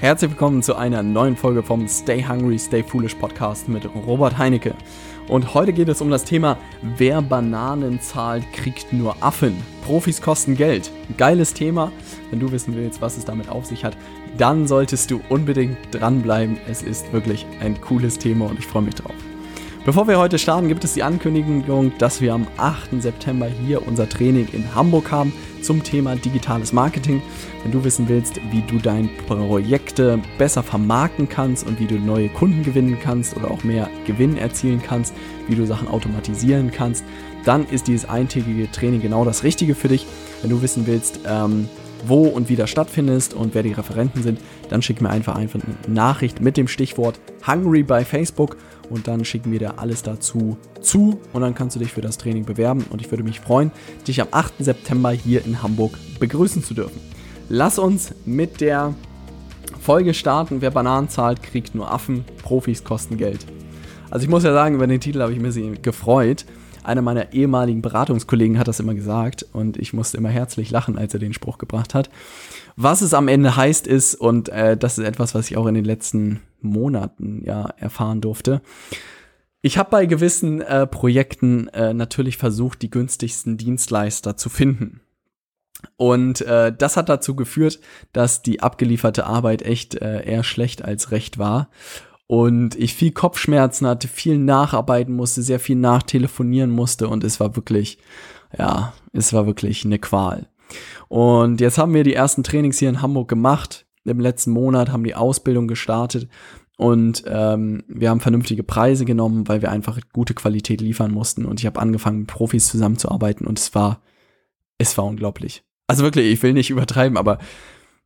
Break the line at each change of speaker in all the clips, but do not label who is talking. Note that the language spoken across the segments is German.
Herzlich willkommen zu einer neuen Folge vom Stay Hungry, Stay Foolish Podcast mit Robert Heinecke. Und heute geht es um das Thema, wer Bananen zahlt, kriegt nur Affen. Profis kosten Geld. Geiles Thema. Wenn du wissen willst, was es damit auf sich hat, dann solltest du unbedingt dranbleiben. Es ist wirklich ein cooles Thema und ich freue mich drauf. Bevor wir heute starten, gibt es die Ankündigung, dass wir am 8. September hier unser Training in Hamburg haben zum Thema digitales Marketing. Wenn du wissen willst, wie du deine Projekte besser vermarkten kannst und wie du neue Kunden gewinnen kannst oder auch mehr Gewinn erzielen kannst, wie du Sachen automatisieren kannst, dann ist dieses eintägige Training genau das Richtige für dich. Wenn du wissen willst, ähm, wo und wie das stattfindet und wer die Referenten sind, dann schick mir einfach, einfach eine Nachricht mit dem Stichwort Hungry bei Facebook und dann schicken wir dir alles dazu zu und dann kannst du dich für das Training bewerben und ich würde mich freuen, dich am 8. September hier in Hamburg begrüßen zu dürfen. Lass uns mit der Folge starten. Wer Bananen zahlt, kriegt nur Affen. Profis kosten Geld. Also ich muss ja sagen, über den Titel habe ich mich gefreut. Einer meiner ehemaligen Beratungskollegen hat das immer gesagt und ich musste immer herzlich lachen, als er den Spruch gebracht hat. Was es am Ende heißt ist, und äh, das ist etwas, was ich auch in den letzten Monaten ja erfahren durfte. Ich habe bei gewissen äh, Projekten äh, natürlich versucht, die günstigsten Dienstleister zu finden. Und äh, das hat dazu geführt, dass die abgelieferte Arbeit echt äh, eher schlecht als recht war. Und ich viel Kopfschmerzen hatte, viel nacharbeiten musste, sehr viel nachtelefonieren musste und es war wirklich, ja, es war wirklich eine Qual. Und jetzt haben wir die ersten Trainings hier in Hamburg gemacht im letzten Monat, haben die Ausbildung gestartet und ähm, wir haben vernünftige Preise genommen, weil wir einfach gute Qualität liefern mussten. Und ich habe angefangen, mit Profis zusammenzuarbeiten und es war, es war unglaublich. Also wirklich, ich will nicht übertreiben, aber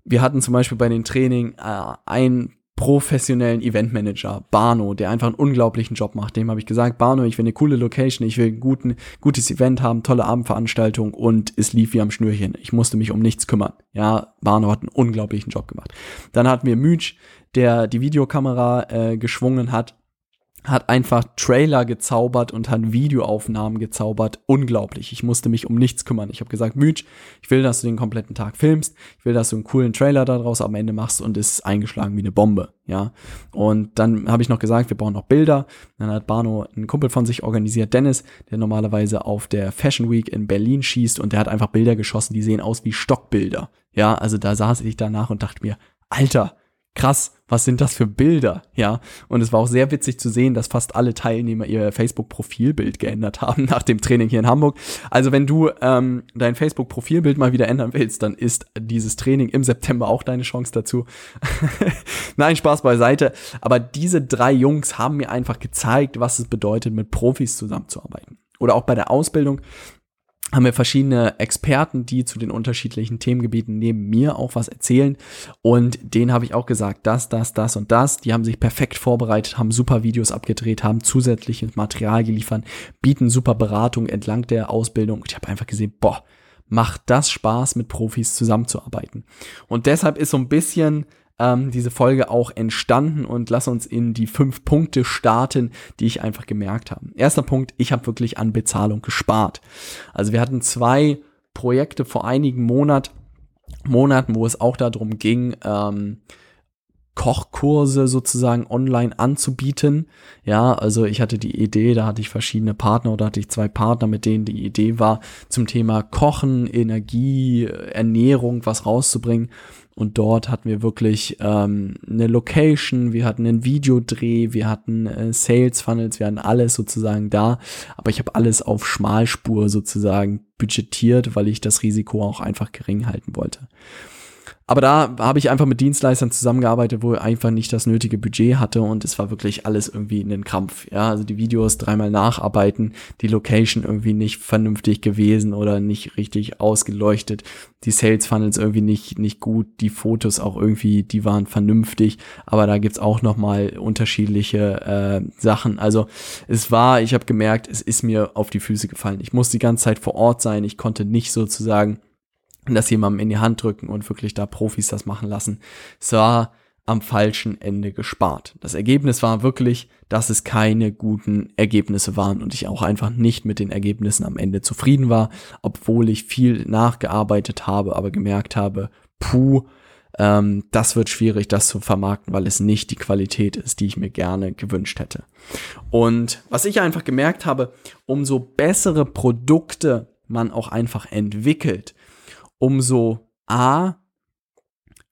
wir hatten zum Beispiel bei den Training äh, ein professionellen Eventmanager, Barno, der einfach einen unglaublichen Job macht. Dem habe ich gesagt, Barno, ich will eine coole Location, ich will ein guten, gutes Event haben, tolle Abendveranstaltung und es lief wie am Schnürchen. Ich musste mich um nichts kümmern. Ja, Barno hat einen unglaublichen Job gemacht. Dann hatten wir Mütsch, der die Videokamera äh, geschwungen hat hat einfach Trailer gezaubert und hat Videoaufnahmen gezaubert. Unglaublich. Ich musste mich um nichts kümmern. Ich habe gesagt, Mütsch, ich will, dass du den kompletten Tag filmst. Ich will, dass du einen coolen Trailer daraus am Ende machst und ist eingeschlagen wie eine Bombe. Ja. Und dann habe ich noch gesagt, wir brauchen noch Bilder. Dann hat Barno einen Kumpel von sich organisiert, Dennis, der normalerweise auf der Fashion Week in Berlin schießt und der hat einfach Bilder geschossen, die sehen aus wie Stockbilder. Ja, also da saß ich danach und dachte mir, Alter, krass, was sind das für Bilder, ja? Und es war auch sehr witzig zu sehen, dass fast alle Teilnehmer ihr Facebook-Profilbild geändert haben nach dem Training hier in Hamburg. Also wenn du ähm, dein Facebook-Profilbild mal wieder ändern willst, dann ist dieses Training im September auch deine Chance dazu. Nein, Spaß beiseite. Aber diese drei Jungs haben mir einfach gezeigt, was es bedeutet, mit Profis zusammenzuarbeiten. Oder auch bei der Ausbildung haben wir verschiedene Experten, die zu den unterschiedlichen Themengebieten neben mir auch was erzählen. Und denen habe ich auch gesagt, das, das, das und das. Die haben sich perfekt vorbereitet, haben super Videos abgedreht, haben zusätzliches Material geliefert, bieten super Beratung entlang der Ausbildung. Und ich habe einfach gesehen, boah, macht das Spaß, mit Profis zusammenzuarbeiten. Und deshalb ist so ein bisschen ähm, diese Folge auch entstanden und lass uns in die fünf Punkte starten, die ich einfach gemerkt habe. Erster Punkt, ich habe wirklich an Bezahlung gespart. Also wir hatten zwei Projekte vor einigen Monat, Monaten, wo es auch darum ging, ähm, Kochkurse sozusagen online anzubieten. Ja, also ich hatte die Idee, da hatte ich verschiedene Partner oder hatte ich zwei Partner, mit denen die Idee war, zum Thema Kochen, Energie, Ernährung was rauszubringen. Und dort hatten wir wirklich ähm, eine Location, wir hatten einen Videodreh, wir hatten äh, Sales Funnels, wir hatten alles sozusagen da. Aber ich habe alles auf Schmalspur sozusagen budgetiert, weil ich das Risiko auch einfach gering halten wollte. Aber da habe ich einfach mit Dienstleistern zusammengearbeitet, wo ich einfach nicht das nötige Budget hatte und es war wirklich alles irgendwie in den Krampf. Ja, also die Videos dreimal nacharbeiten, die Location irgendwie nicht vernünftig gewesen oder nicht richtig ausgeleuchtet, die Sales Funnels irgendwie nicht, nicht gut, die Fotos auch irgendwie, die waren vernünftig, aber da gibt's auch nochmal unterschiedliche äh, Sachen. Also es war, ich habe gemerkt, es ist mir auf die Füße gefallen. Ich musste die ganze Zeit vor Ort sein, ich konnte nicht sozusagen das jemandem in die Hand drücken und wirklich da Profis das machen lassen. Es war am falschen Ende gespart. Das Ergebnis war wirklich, dass es keine guten Ergebnisse waren und ich auch einfach nicht mit den Ergebnissen am Ende zufrieden war, obwohl ich viel nachgearbeitet habe, aber gemerkt habe, puh, ähm, das wird schwierig, das zu vermarkten, weil es nicht die Qualität ist, die ich mir gerne gewünscht hätte. Und was ich einfach gemerkt habe, umso bessere Produkte man auch einfach entwickelt, umso A,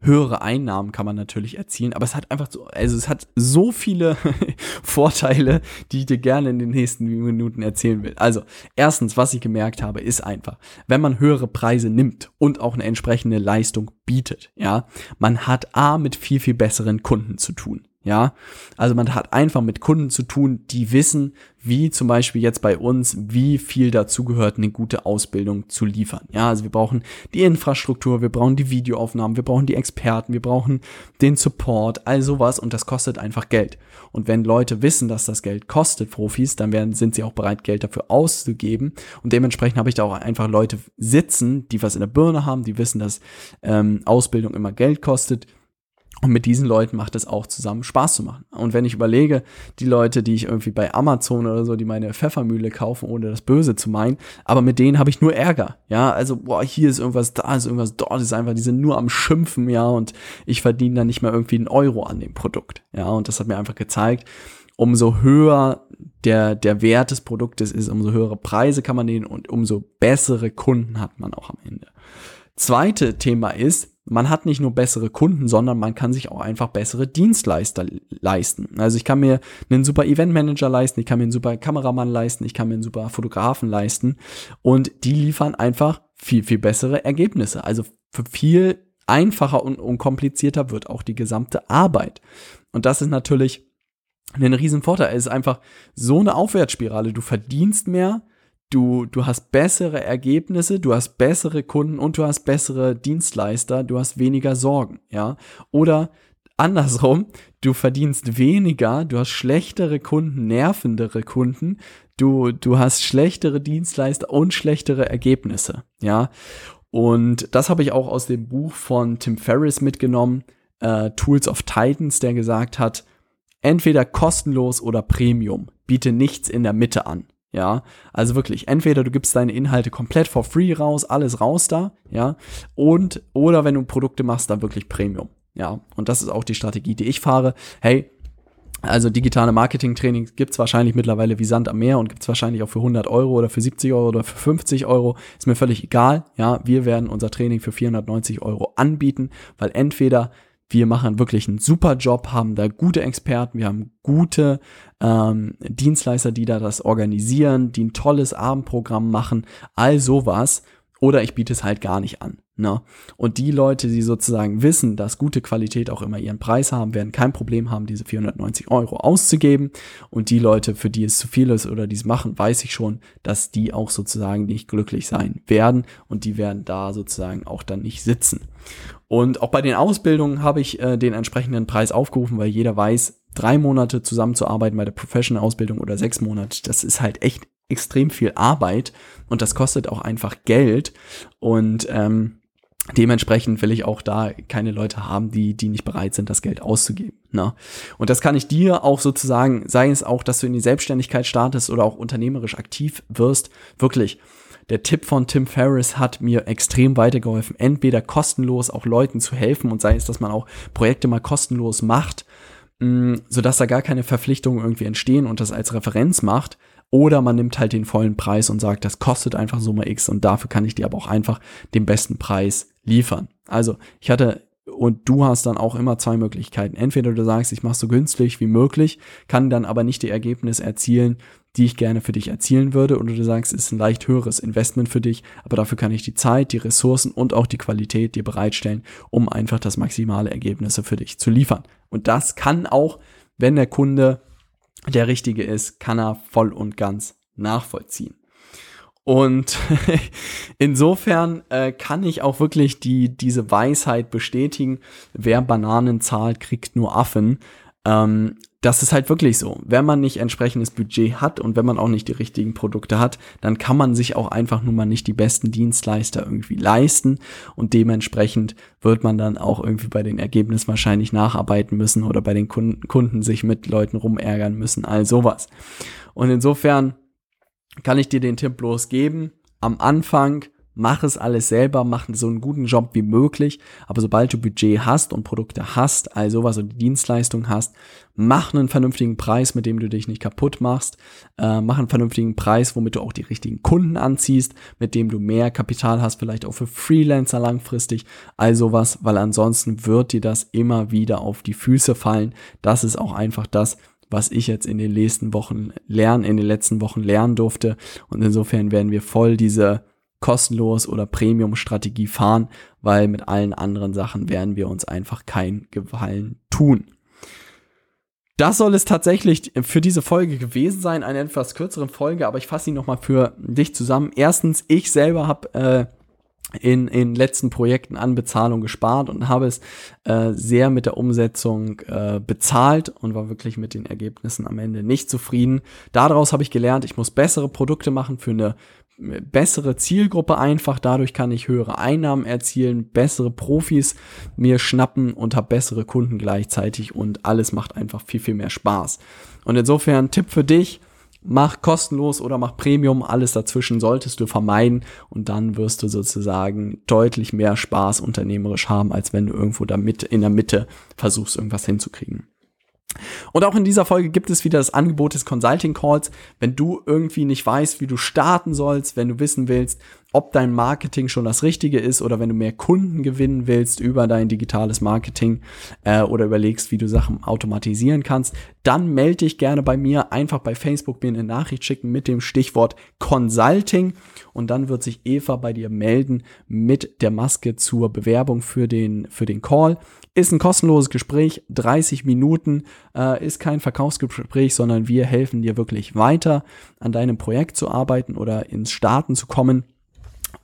höhere Einnahmen kann man natürlich erzielen, aber es hat einfach so, also es hat so viele Vorteile, die ich dir gerne in den nächsten Minuten erzählen will. Also, erstens, was ich gemerkt habe, ist einfach, wenn man höhere Preise nimmt und auch eine entsprechende Leistung bietet, ja, man hat A mit viel, viel besseren Kunden zu tun. Ja, also man hat einfach mit Kunden zu tun, die wissen, wie zum Beispiel jetzt bei uns, wie viel dazugehört, eine gute Ausbildung zu liefern. Ja, also wir brauchen die Infrastruktur, wir brauchen die Videoaufnahmen, wir brauchen die Experten, wir brauchen den Support, all sowas und das kostet einfach Geld. Und wenn Leute wissen, dass das Geld kostet, Profis, dann werden, sind sie auch bereit, Geld dafür auszugeben. Und dementsprechend habe ich da auch einfach Leute sitzen, die was in der Birne haben, die wissen, dass ähm, Ausbildung immer Geld kostet und mit diesen Leuten macht es auch zusammen Spaß zu machen. Und wenn ich überlege, die Leute, die ich irgendwie bei Amazon oder so, die meine Pfeffermühle kaufen, ohne das Böse zu meinen, aber mit denen habe ich nur Ärger. Ja, also, boah, hier ist irgendwas, da ist irgendwas, dort ist einfach, die sind nur am Schimpfen, ja, und ich verdiene dann nicht mehr irgendwie einen Euro an dem Produkt. Ja, und das hat mir einfach gezeigt, umso höher der, der Wert des Produktes ist, umso höhere Preise kann man nehmen und umso bessere Kunden hat man auch am Ende. Zweite Thema ist, man hat nicht nur bessere Kunden, sondern man kann sich auch einfach bessere Dienstleister leisten. Also ich kann mir einen super Eventmanager leisten, ich kann mir einen super Kameramann leisten, ich kann mir einen super Fotografen leisten und die liefern einfach viel, viel bessere Ergebnisse. Also für viel einfacher und unkomplizierter wird auch die gesamte Arbeit. Und das ist natürlich ein Riesenvorteil. Es ist einfach so eine Aufwärtsspirale. Du verdienst mehr, du, du hast bessere Ergebnisse, du hast bessere Kunden und du hast bessere Dienstleister, du hast weniger Sorgen, ja. Oder andersrum, du verdienst weniger, du hast schlechtere Kunden, nervendere Kunden, du, du hast schlechtere Dienstleister und schlechtere Ergebnisse, ja. Und das habe ich auch aus dem Buch von Tim Ferriss mitgenommen, äh, Tools of Titans, der gesagt hat, entweder kostenlos oder Premium, biete nichts in der Mitte an. Ja, also wirklich, entweder du gibst deine Inhalte komplett for free raus, alles raus da, ja, und, oder wenn du Produkte machst, dann wirklich Premium, ja, und das ist auch die Strategie, die ich fahre. Hey, also digitale Marketing-Training gibt's wahrscheinlich mittlerweile wie Sand am Meer und gibt's wahrscheinlich auch für 100 Euro oder für 70 Euro oder für 50 Euro. Ist mir völlig egal. Ja, wir werden unser Training für 490 Euro anbieten, weil entweder wir machen wirklich einen super Job, haben da gute Experten, wir haben gute ähm, Dienstleister, die da das organisieren, die ein tolles Abendprogramm machen, all sowas. Oder ich biete es halt gar nicht an. Ne? Und die Leute, die sozusagen wissen, dass gute Qualität auch immer ihren Preis haben, werden kein Problem haben, diese 490 Euro auszugeben. Und die Leute, für die es zu viel ist oder die es machen, weiß ich schon, dass die auch sozusagen nicht glücklich sein werden. Und die werden da sozusagen auch dann nicht sitzen. Und auch bei den Ausbildungen habe ich äh, den entsprechenden Preis aufgerufen, weil jeder weiß, drei Monate zusammenzuarbeiten bei der Professional-Ausbildung oder sechs Monate, das ist halt echt extrem viel Arbeit und das kostet auch einfach Geld. Und ähm, dementsprechend will ich auch da keine Leute haben, die, die nicht bereit sind, das Geld auszugeben. Ne? Und das kann ich dir auch sozusagen, sei es auch, dass du in die Selbstständigkeit startest oder auch unternehmerisch aktiv wirst, wirklich der Tipp von Tim Ferriss hat mir extrem weitergeholfen, entweder kostenlos auch Leuten zu helfen und sei es, dass man auch Projekte mal kostenlos macht, mm, sodass da gar keine Verpflichtungen irgendwie entstehen und das als Referenz macht. Oder man nimmt halt den vollen Preis und sagt, das kostet einfach Summe X und dafür kann ich dir aber auch einfach den besten Preis liefern. Also ich hatte und du hast dann auch immer zwei Möglichkeiten. Entweder du sagst, ich mache so günstig wie möglich, kann dann aber nicht die Ergebnisse erzielen, die ich gerne für dich erzielen würde, oder du sagst, es ist ein leicht höheres Investment für dich, aber dafür kann ich die Zeit, die Ressourcen und auch die Qualität dir bereitstellen, um einfach das maximale Ergebnisse für dich zu liefern. Und das kann auch, wenn der Kunde der richtige ist, kann er voll und ganz nachvollziehen. Und insofern äh, kann ich auch wirklich die, diese Weisheit bestätigen, wer Bananen zahlt, kriegt nur Affen. Ähm, das ist halt wirklich so. Wenn man nicht entsprechendes Budget hat und wenn man auch nicht die richtigen Produkte hat, dann kann man sich auch einfach nur mal nicht die besten Dienstleister irgendwie leisten und dementsprechend wird man dann auch irgendwie bei den Ergebnissen wahrscheinlich nacharbeiten müssen oder bei den Kunden, Kunden sich mit Leuten rumärgern müssen, all sowas. Und insofern kann ich dir den Tipp bloß geben. Am Anfang mach es alles selber, mach so einen guten Job wie möglich. Aber sobald du Budget hast und Produkte hast, also was du Dienstleistung hast, mach einen vernünftigen Preis, mit dem du dich nicht kaputt machst. Äh, mach einen vernünftigen Preis, womit du auch die richtigen Kunden anziehst, mit dem du mehr Kapital hast, vielleicht auch für Freelancer langfristig. Also was, weil ansonsten wird dir das immer wieder auf die Füße fallen. Das ist auch einfach das, was ich jetzt in den nächsten Wochen lernen, in den letzten Wochen lernen durfte. Und insofern werden wir voll diese kostenlos oder Premium-Strategie fahren, weil mit allen anderen Sachen werden wir uns einfach kein Gefallen tun. Das soll es tatsächlich für diese Folge gewesen sein, eine etwas kürzere Folge, aber ich fasse sie nochmal für dich zusammen. Erstens, ich selber habe äh, in, in letzten Projekten an Bezahlung gespart und habe es äh, sehr mit der Umsetzung äh, bezahlt und war wirklich mit den Ergebnissen am Ende nicht zufrieden. Daraus habe ich gelernt, ich muss bessere Produkte machen für eine bessere Zielgruppe einfach. Dadurch kann ich höhere Einnahmen erzielen, bessere Profis mir schnappen und habe bessere Kunden gleichzeitig und alles macht einfach viel, viel mehr Spaß. Und insofern Tipp für dich, mach kostenlos oder mach Premium, alles dazwischen solltest du vermeiden und dann wirst du sozusagen deutlich mehr Spaß unternehmerisch haben, als wenn du irgendwo da mit in der Mitte versuchst, irgendwas hinzukriegen. Und auch in dieser Folge gibt es wieder das Angebot des Consulting Calls. Wenn du irgendwie nicht weißt, wie du starten sollst, wenn du wissen willst, ob dein Marketing schon das Richtige ist oder wenn du mehr Kunden gewinnen willst über dein digitales Marketing äh, oder überlegst, wie du Sachen automatisieren kannst, dann melde dich gerne bei mir. Einfach bei Facebook mir eine Nachricht schicken mit dem Stichwort Consulting und dann wird sich Eva bei dir melden mit der Maske zur Bewerbung für den, für den Call. Ist ein kostenloses Gespräch, 30 Minuten, äh, ist kein Verkaufsgespräch, sondern wir helfen dir wirklich weiter an deinem Projekt zu arbeiten oder ins Starten zu kommen.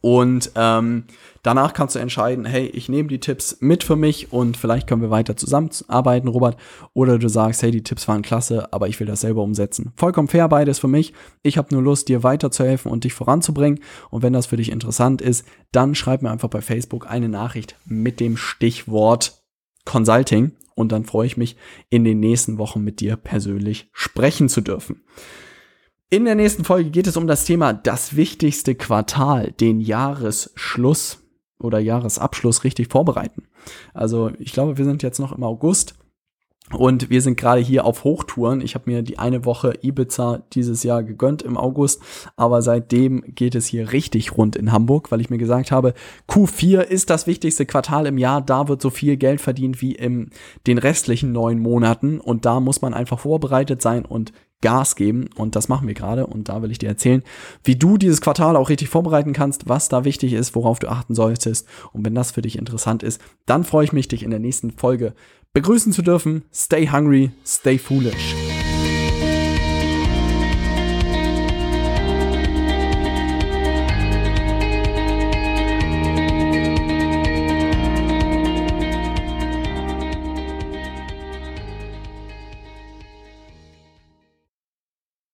Und ähm, danach kannst du entscheiden, hey, ich nehme die Tipps mit für mich und vielleicht können wir weiter zusammenarbeiten, Robert. Oder du sagst, hey, die Tipps waren klasse, aber ich will das selber umsetzen. Vollkommen fair beides für mich. Ich habe nur Lust, dir weiterzuhelfen und dich voranzubringen. Und wenn das für dich interessant ist, dann schreib mir einfach bei Facebook eine Nachricht mit dem Stichwort Consulting. Und dann freue ich mich, in den nächsten Wochen mit dir persönlich sprechen zu dürfen. In der nächsten Folge geht es um das Thema das wichtigste Quartal, den Jahresschluss oder Jahresabschluss richtig vorbereiten. Also ich glaube, wir sind jetzt noch im August. Und wir sind gerade hier auf Hochtouren. Ich habe mir die eine Woche Ibiza dieses Jahr gegönnt im August, aber seitdem geht es hier richtig rund in Hamburg, weil ich mir gesagt habe, Q4 ist das wichtigste Quartal im Jahr, da wird so viel Geld verdient wie in den restlichen neun Monaten und da muss man einfach vorbereitet sein und Gas geben und das machen wir gerade und da will ich dir erzählen, wie du dieses Quartal auch richtig vorbereiten kannst, was da wichtig ist, worauf du achten solltest und wenn das für dich interessant ist, dann freue ich mich, dich in der nächsten Folge begrüßen zu dürfen. Stay hungry, stay foolish.